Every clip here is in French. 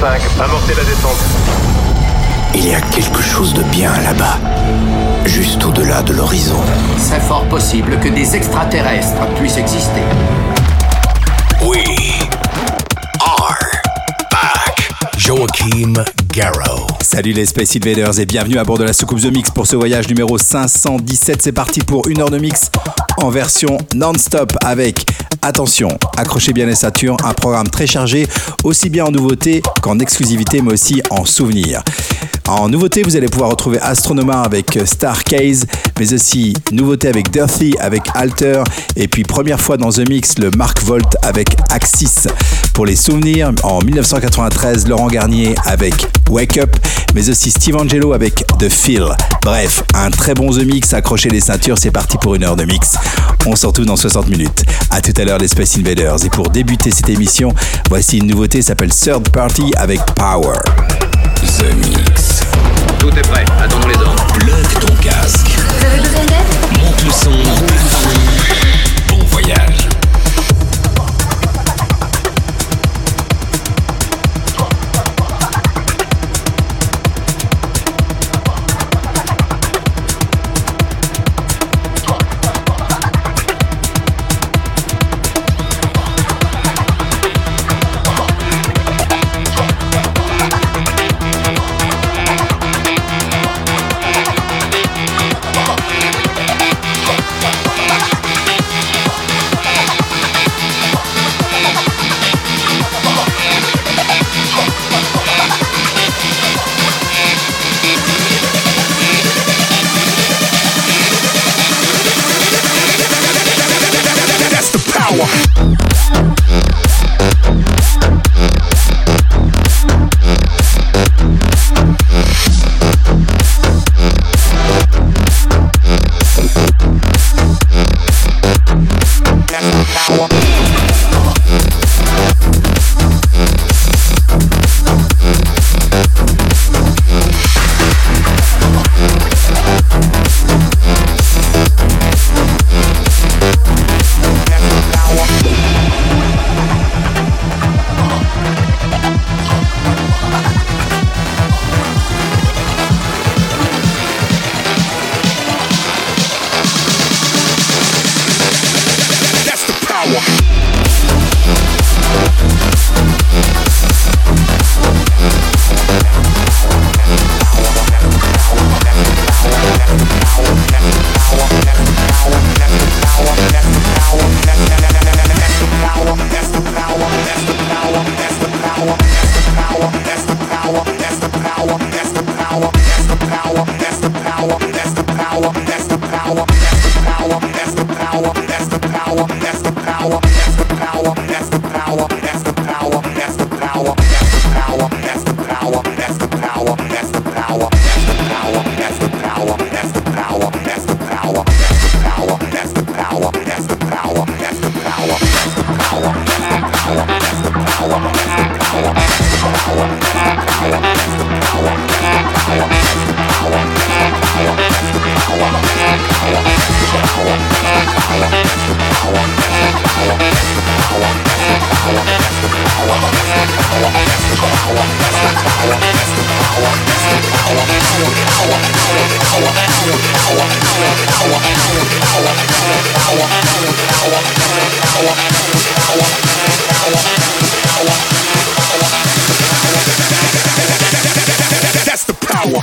5, amorcez la descente. Il y a quelque chose de bien là-bas, juste au-delà de l'horizon. C'est fort possible que des extraterrestres puissent exister. We are back. Joachim Garrow. Salut les Space Invaders et bienvenue à bord de la soucoupe The Mix pour ce voyage numéro 517. C'est parti pour une heure de mix en version non-stop avec, attention, accrochez bien les ceintures, un programme très chargé, aussi bien en nouveautés qu'en exclusivité, mais aussi en souvenirs. En nouveauté, vous allez pouvoir retrouver Astronomar avec Starcase, mais aussi nouveauté avec Dirty, avec Alter, et puis première fois dans The Mix, le Mark Volt avec Axis. Pour les souvenirs, en 1993, Laurent Garnier avec Wake Up, mais aussi Steve Angelo avec The Feel. Bref, un très bon The Mix, accrochez les ceintures, c'est parti pour une heure de mix. On se retrouve dans 60 minutes. À tout à l'heure les Space Invaders. Et pour débuter cette émission, voici une nouveauté, s'appelle Third Party avec Power. The Mix. Tout est prêt, attendons les ordres. Plug ton casque. Vous avez besoin d'aide Monte le son. Power. That's the power.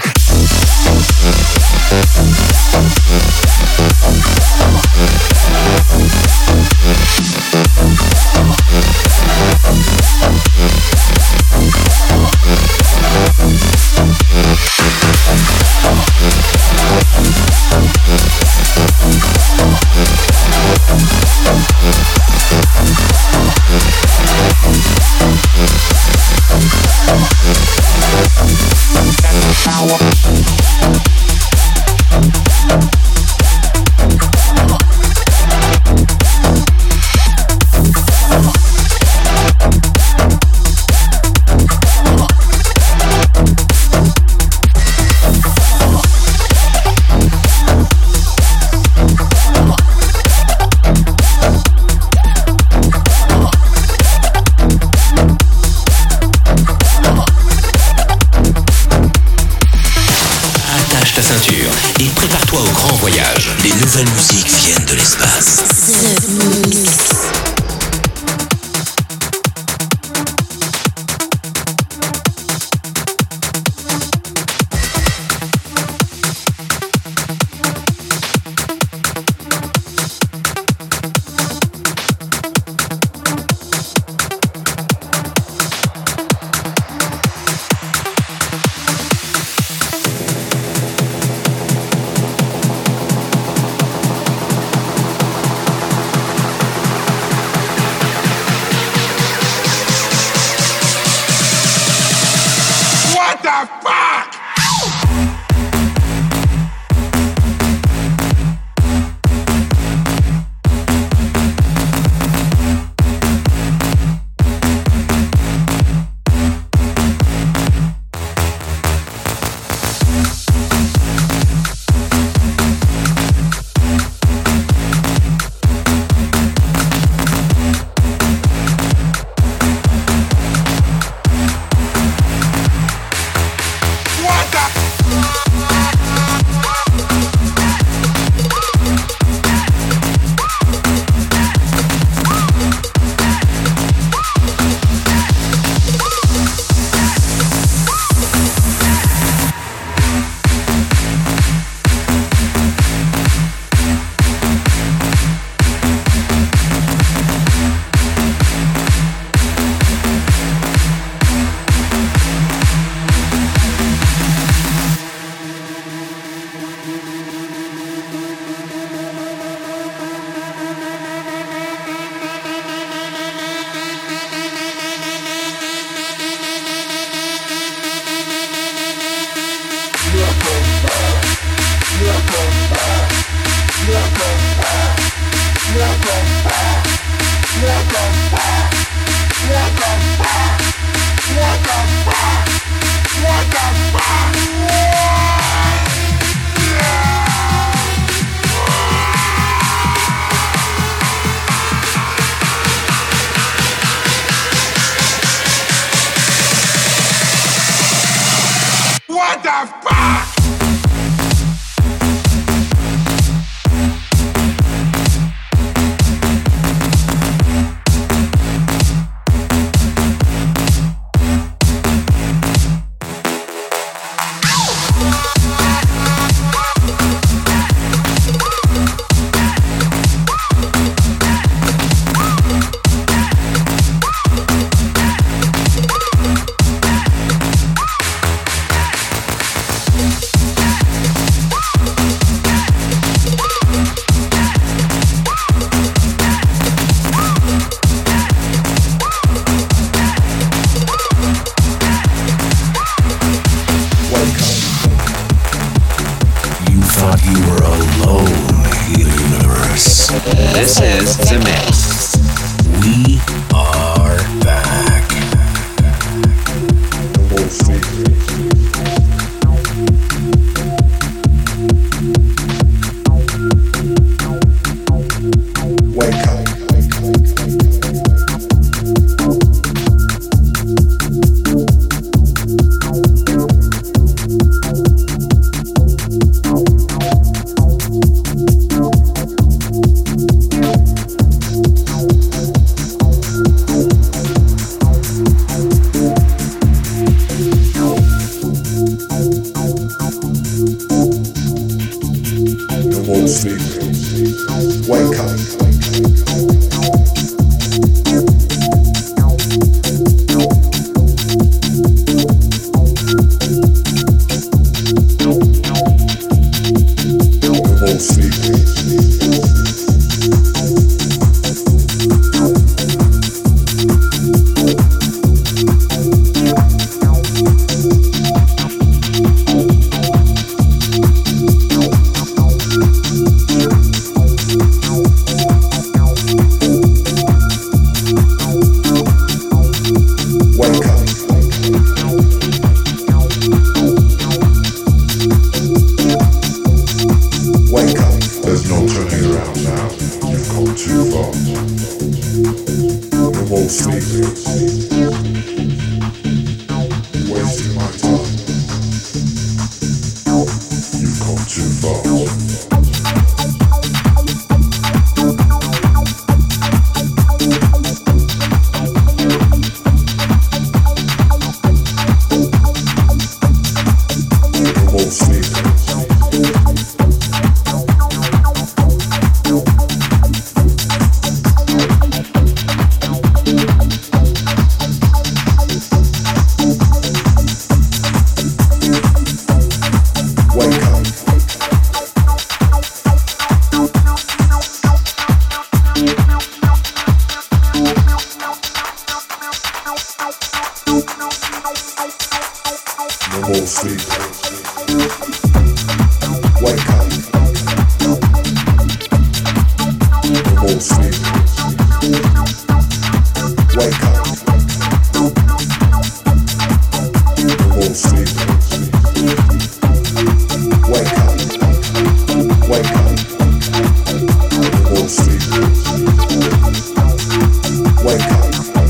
sneaky.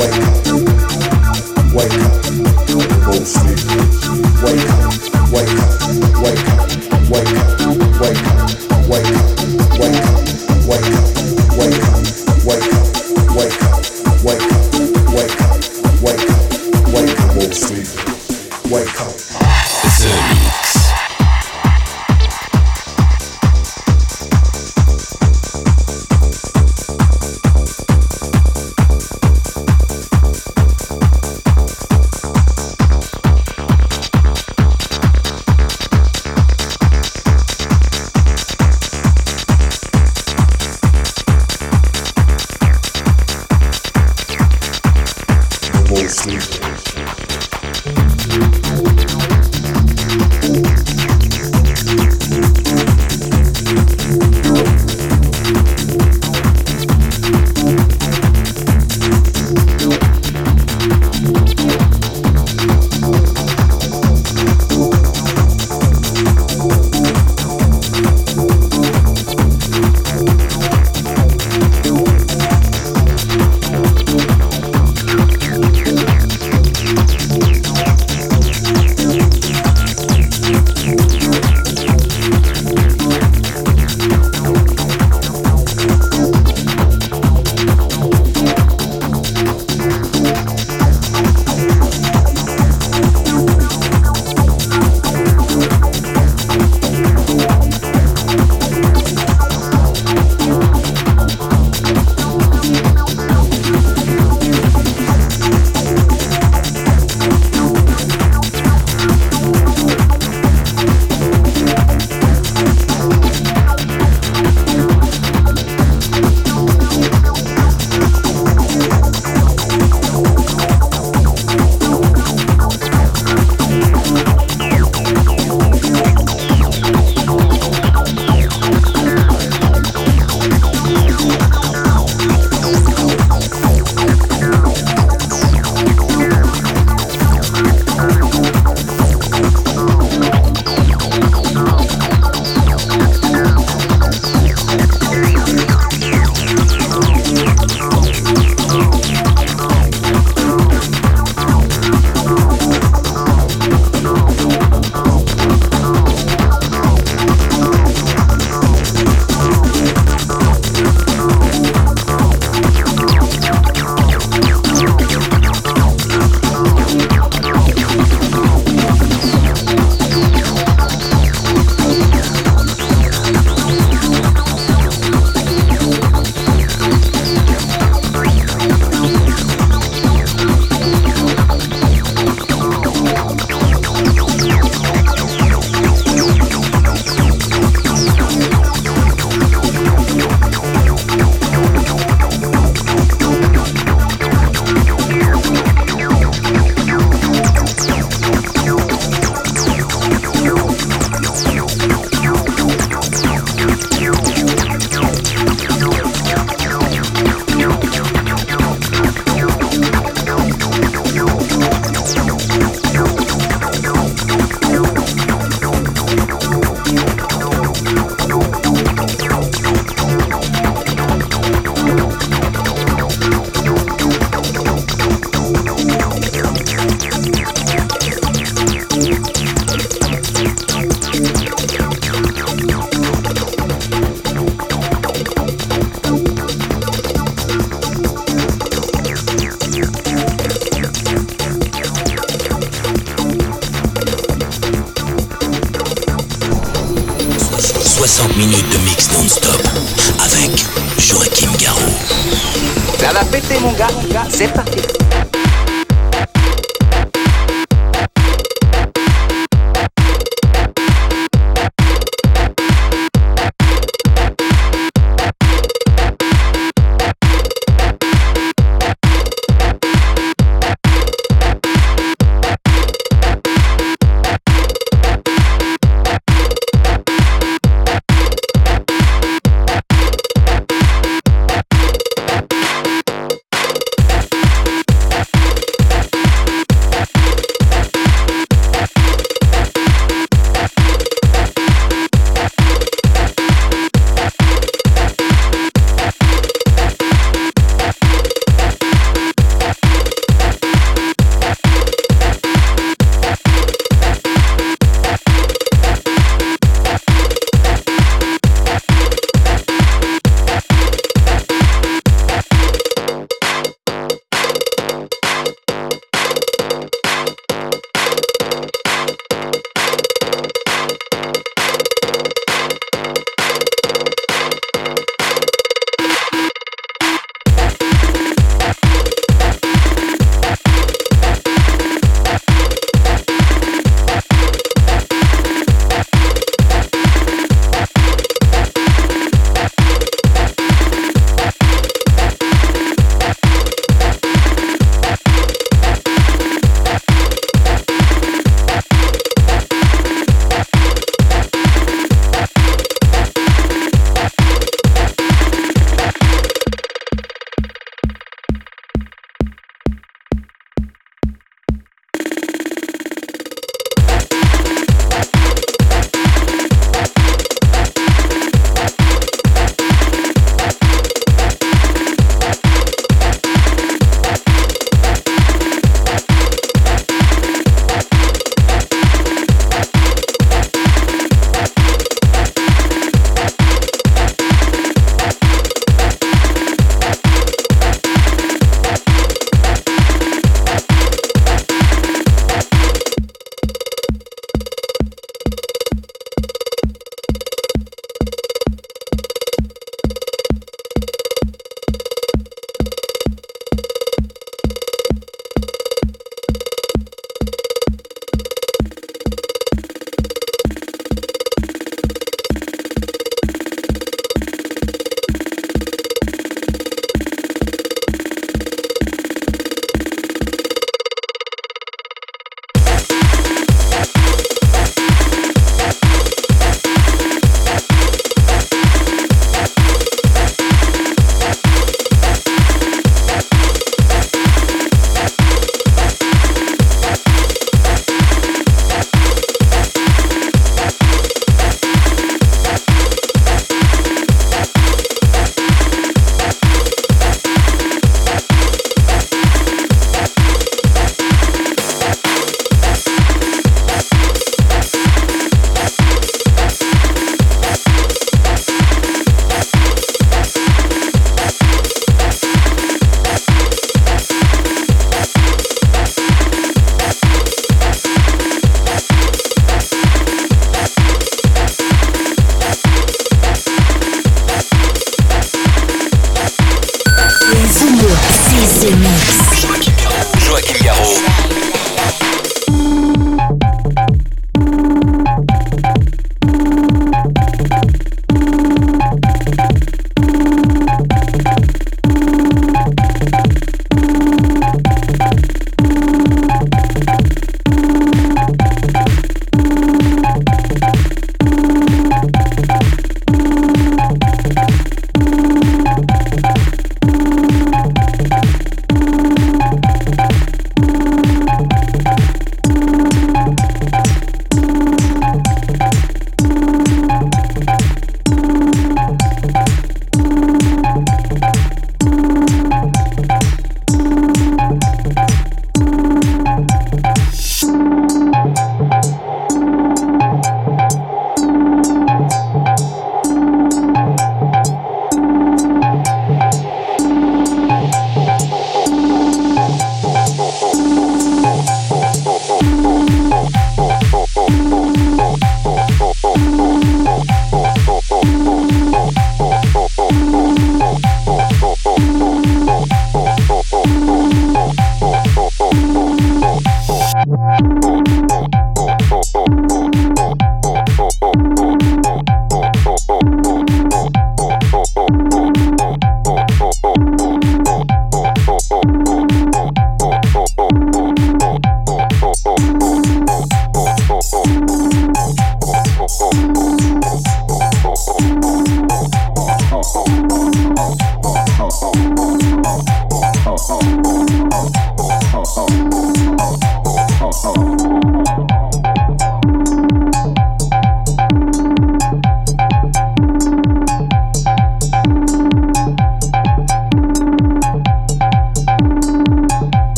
Wake up, wake up, full sleep.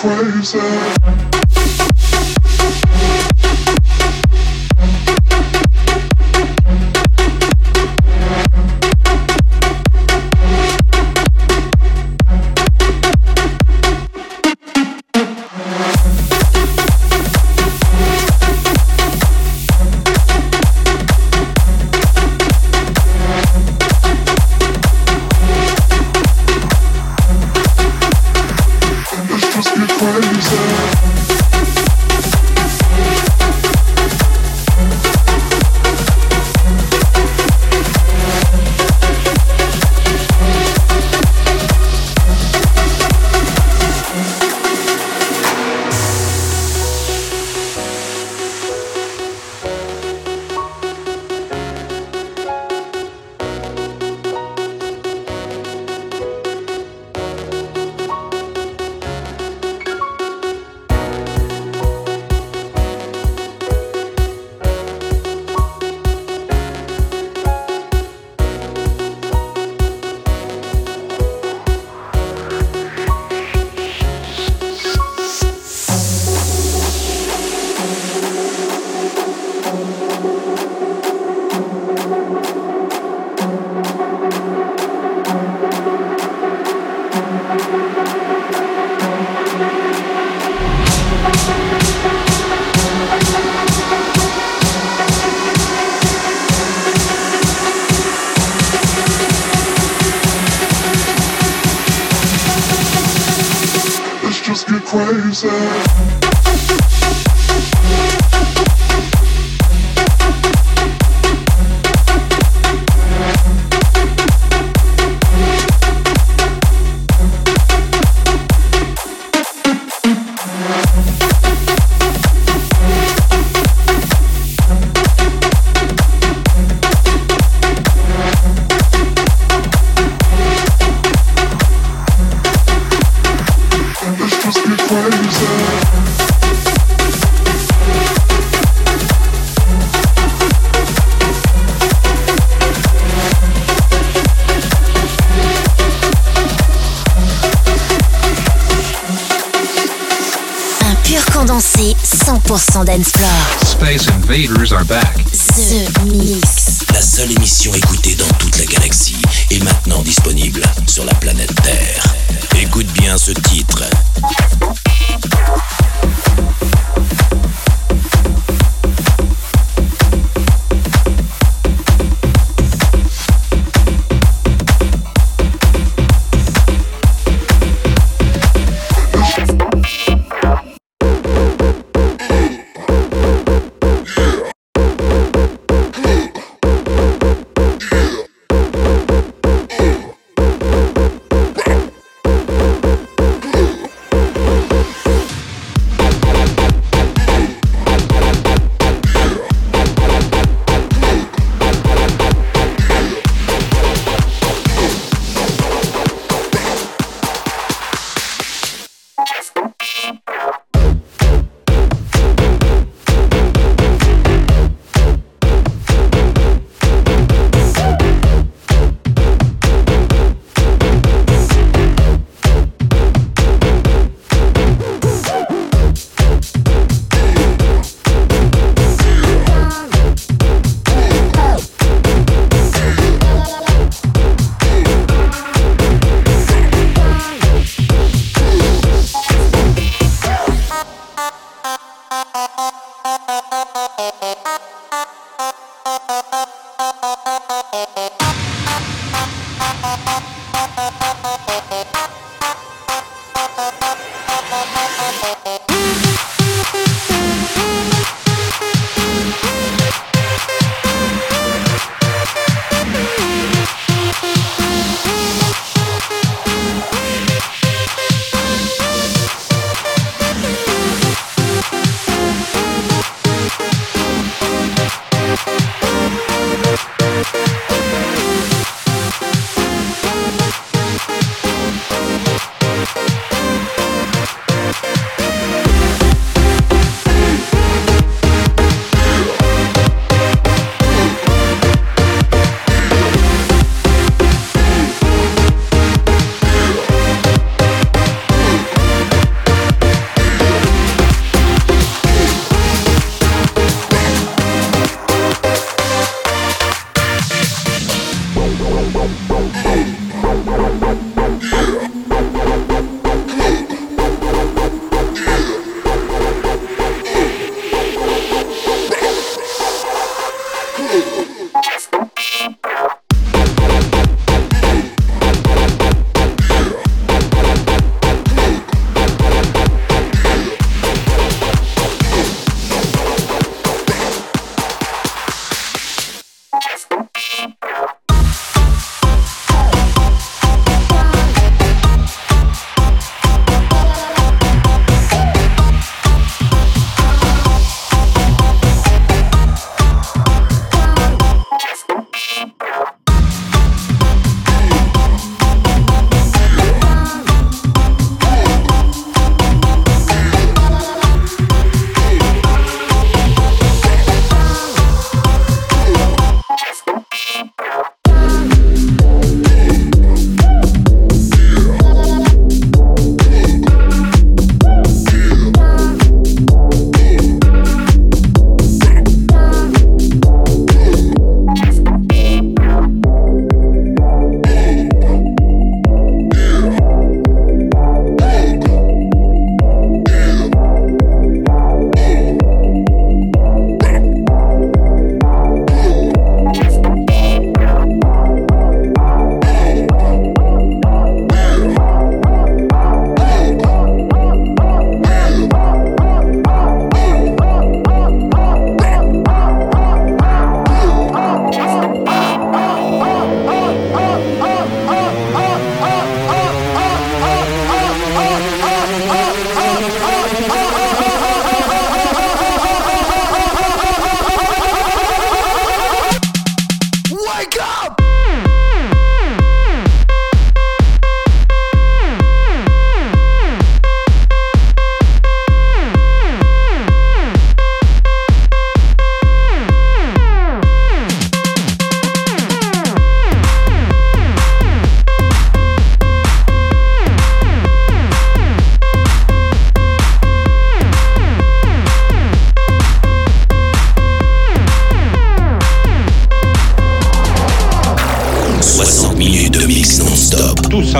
crazy. Invaders are back.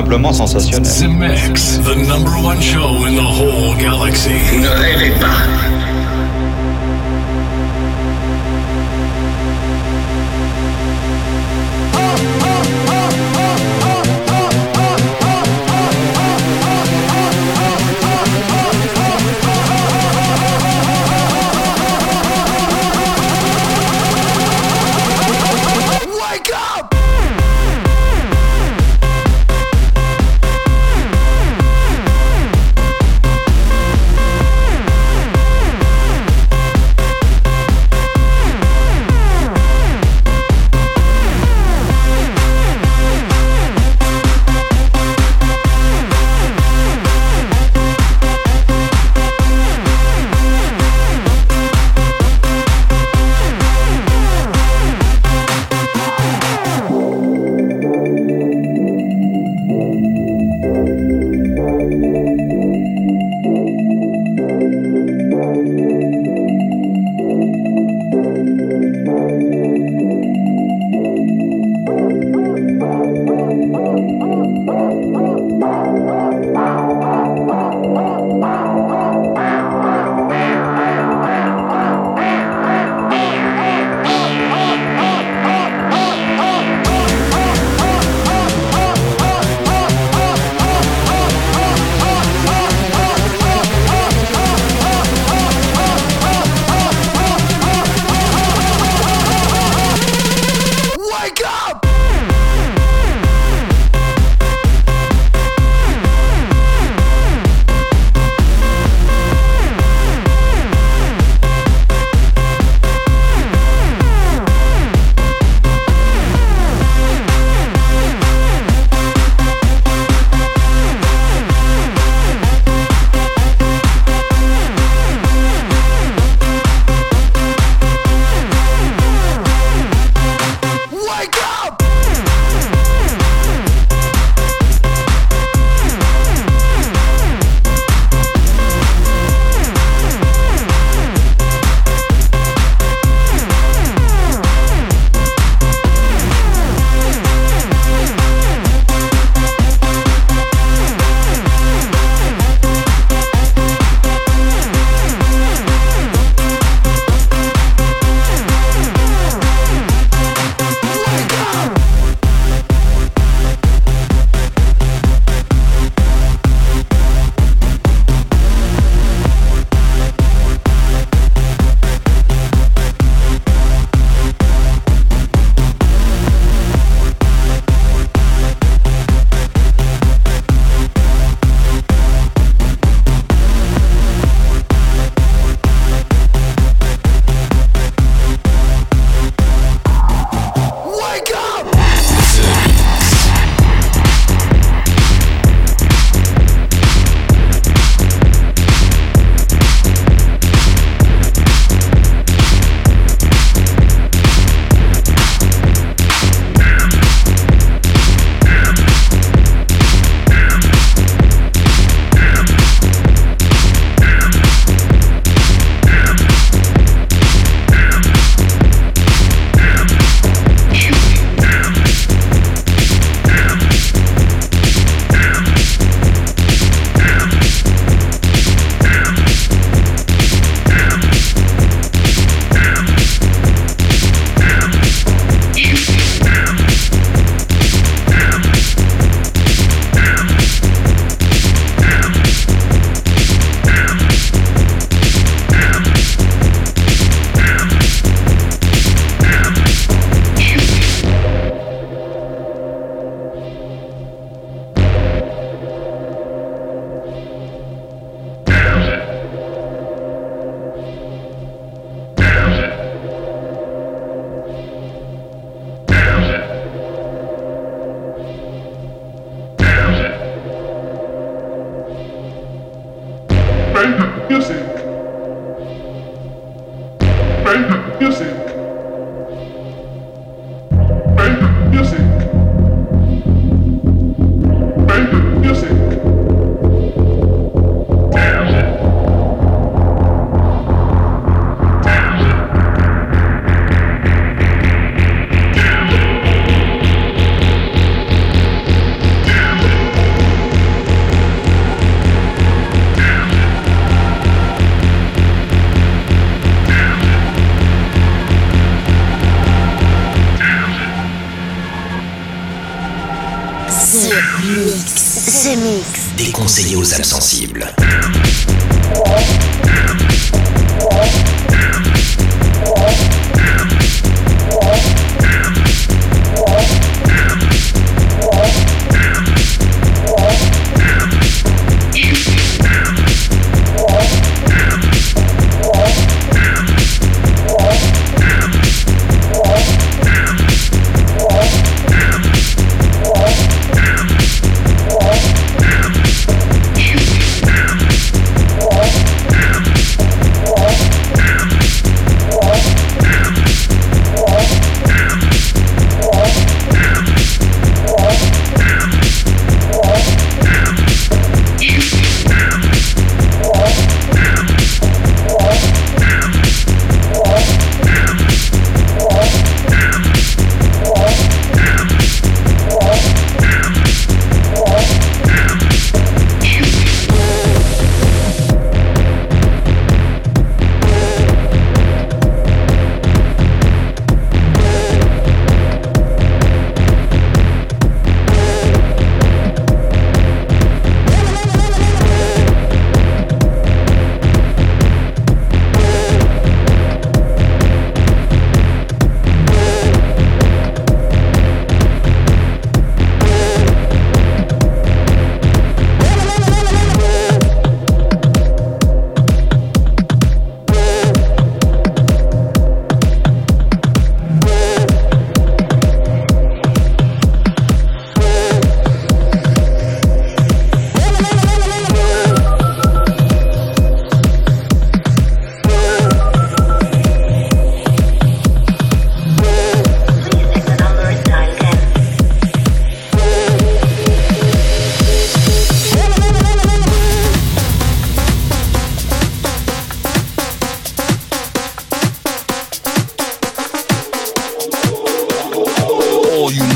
Simplement sensationnel. The Mix, the number one show in the whole galaxy. Ne rêvez pas.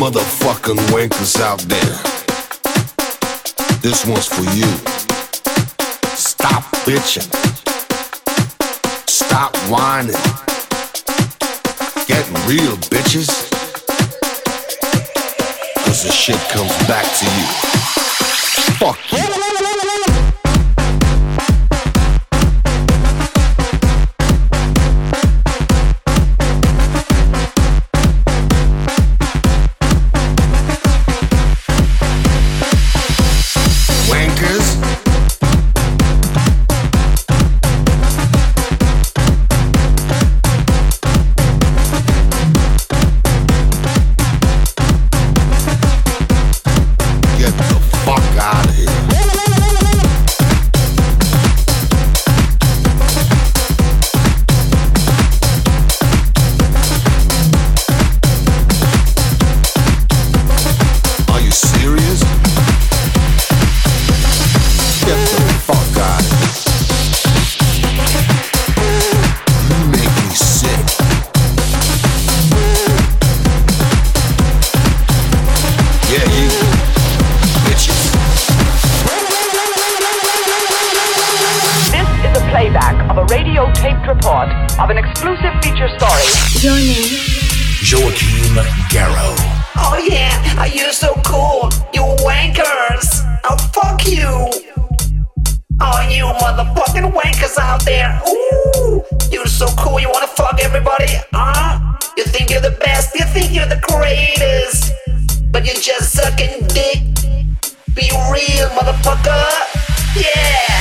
motherfucking wankers out there. This one's for you. Stop bitching. Stop whining. Get real, bitches. Cause the shit comes back to you. Fuck you. motherfucker. Yeah.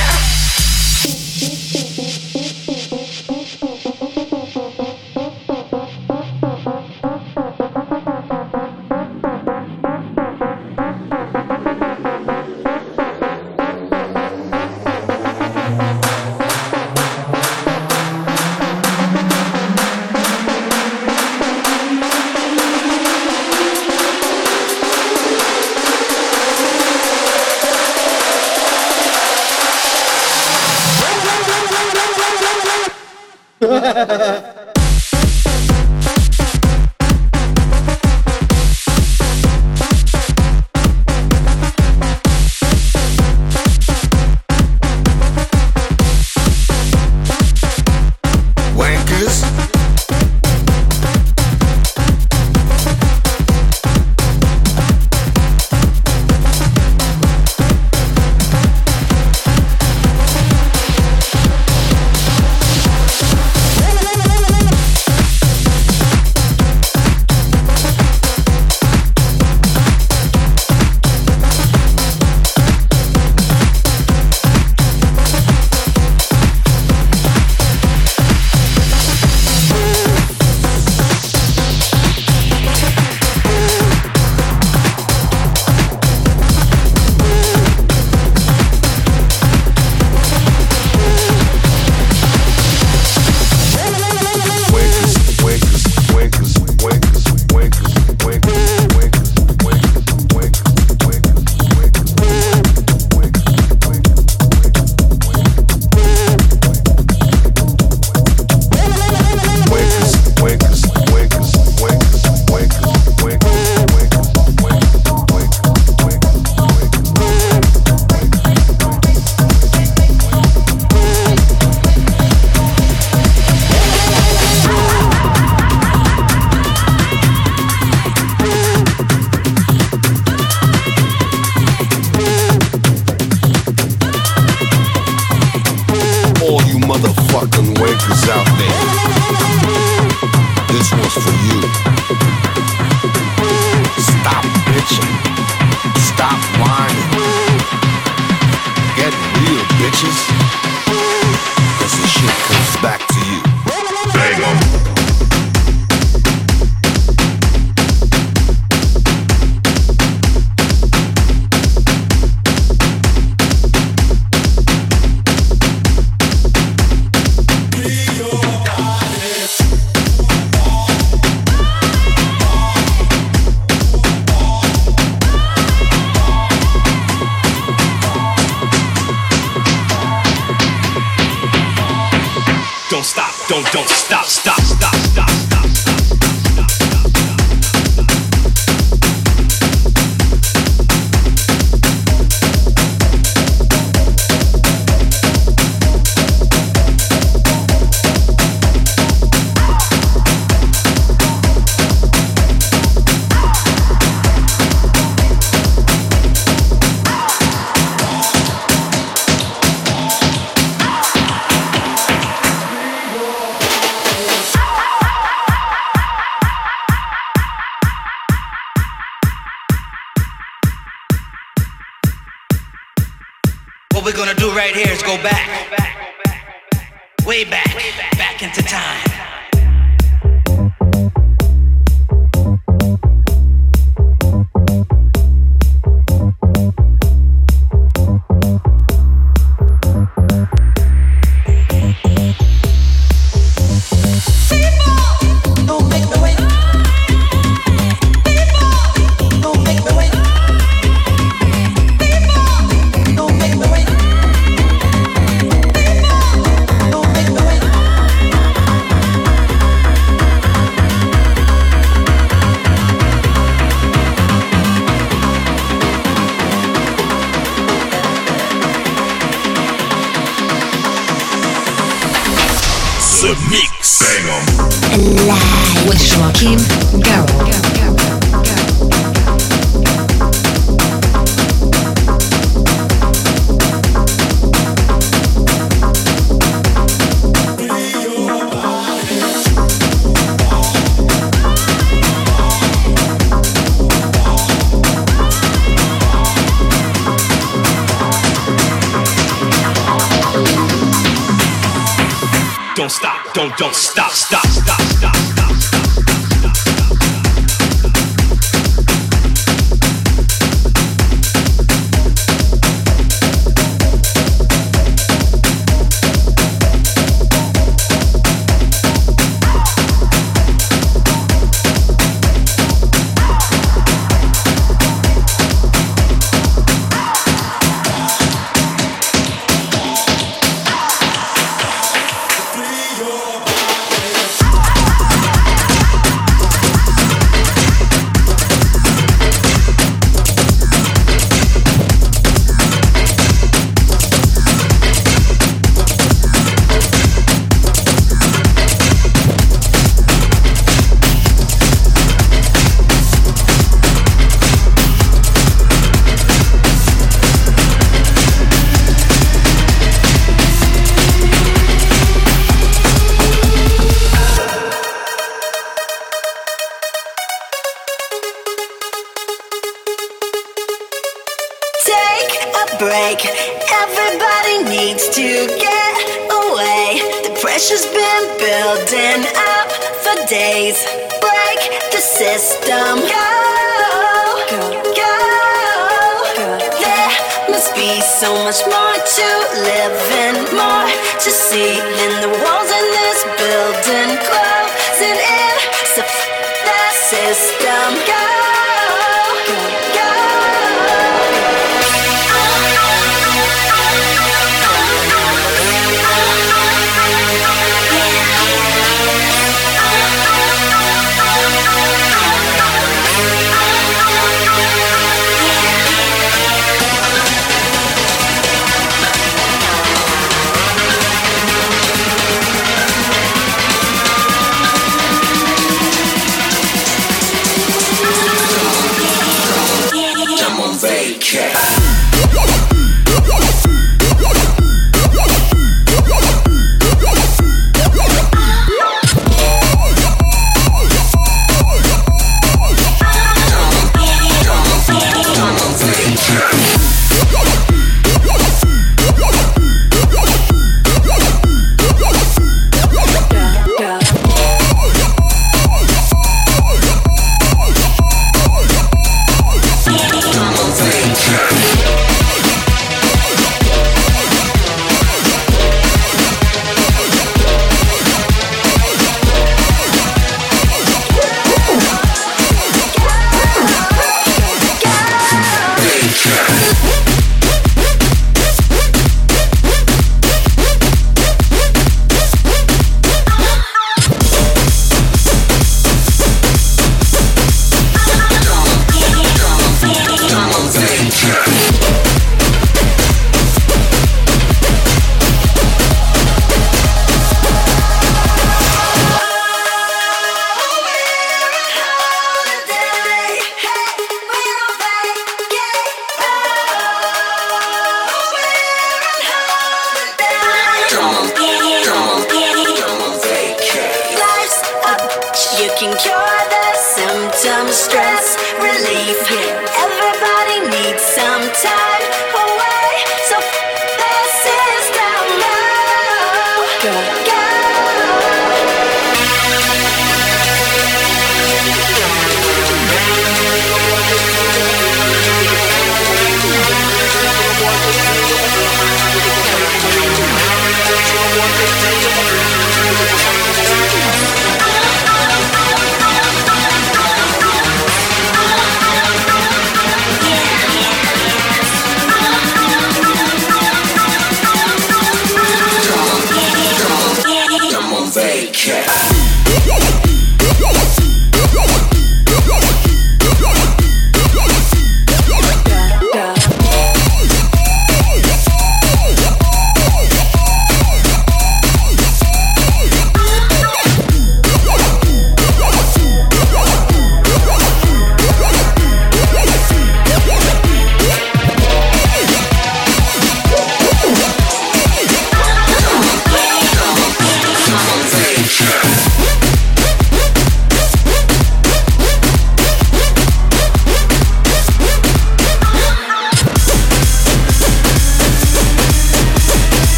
What we're gonna do right here is go back. Way back, back into time. don't stop.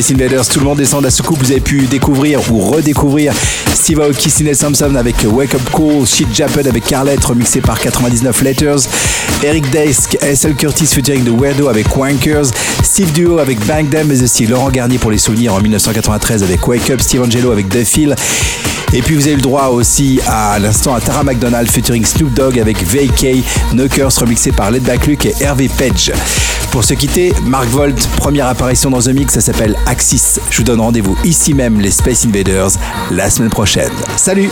Tout le monde descend de la soucoupe. Vous avez pu découvrir ou redécouvrir Steve Aoki, Sidney Samson avec Wake Up Call, Shit Japan avec Carlet, remixé par 99 Letters, Eric Desk, SL Curtis featuring The Weirdo avec Wankers, Steve Duo avec Bang mais aussi Laurent Garnier pour les souvenirs en 1993 avec Wake Up, Steve Angelo avec Feel. Et puis vous avez le droit aussi à l'instant à Tara McDonald featuring Snoop Dogg avec VK, Knockers remixé par Led Back Luke et Hervé Page. Pour se quitter, Mark Volt, première apparition dans The Mix, ça s'appelle Axis. Je vous donne rendez-vous ici même, les Space Invaders, la semaine prochaine. Salut!